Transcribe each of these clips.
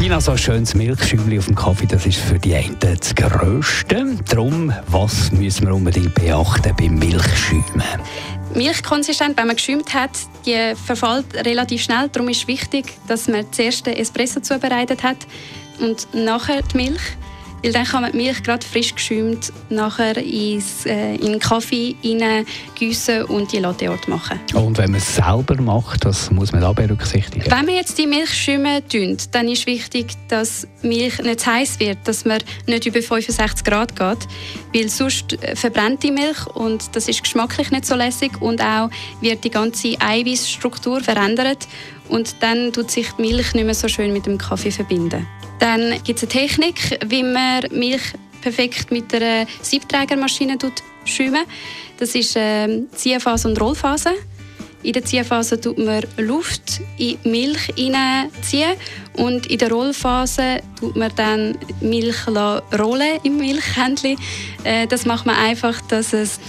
Serafina, so ein schönes Milchschäumchen auf dem Kaffee, das ist für die einen das Größte. Darum, was müssen wir unbedingt beachten beim Milchschäumen? Milchkonsistenz, wenn man geschäumt hat, die verfällt relativ schnell. Darum ist wichtig, dass man zuerst den Espresso zubereitet hat und nachher die Milch. Weil dann kann man die Milch gerade frisch geschäumt nachher ins, äh, in den Kaffee gießen und die Latte Art machen. Und wenn man es selber macht, was muss man da berücksichtigen? Wenn wir jetzt die Milch schäumen, dann ist wichtig, dass die Milch nicht zu heiß wird, dass man nicht über 65 Grad geht, weil sonst verbrennt die Milch und das ist geschmacklich nicht so lässig und auch wird die ganze Eiweißstruktur verändert und dann tut sich die Milch nicht mehr so schön mit dem Kaffee verbinden. Dann gibt es eine Technik, wie man Milch perfekt mit einer Siebträgermaschine schäumen. Das ist äh, Ziehphase und Rollphase. In der Ziehphase tut man Luft in die Milch hineinziehen und in der Rollphase tut man dann Milch rollen im Milchhändchen. Äh, das macht man einfach, dass es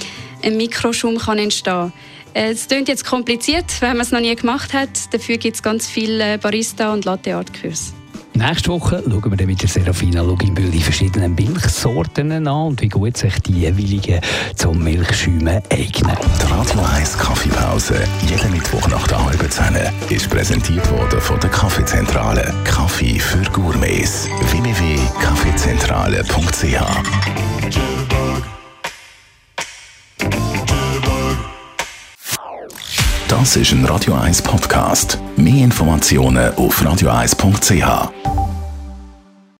ein Mikroschum kann entstehen. Äh, es klingt jetzt kompliziert, wenn man es noch nie gemacht hat. Dafür gibt es ganz viele Barista- und Latte-Art-Kurse. Nächste Woche schauen wir mit der Serafina Luginbühl die verschiedenen Milchsorten an und wie gut sich die jeweiligen zum Milchschäumen eignen. Die Radio 1 Kaffeepause, jeden Mittwoch nach der halben Zehn, ist präsentiert worden von der Kaffeezentrale. Kaffee für Gourmets. www.kaffeezentrale.ch Das ist ein Radio 1 Podcast. Mehr Informationen auf radio1.ch.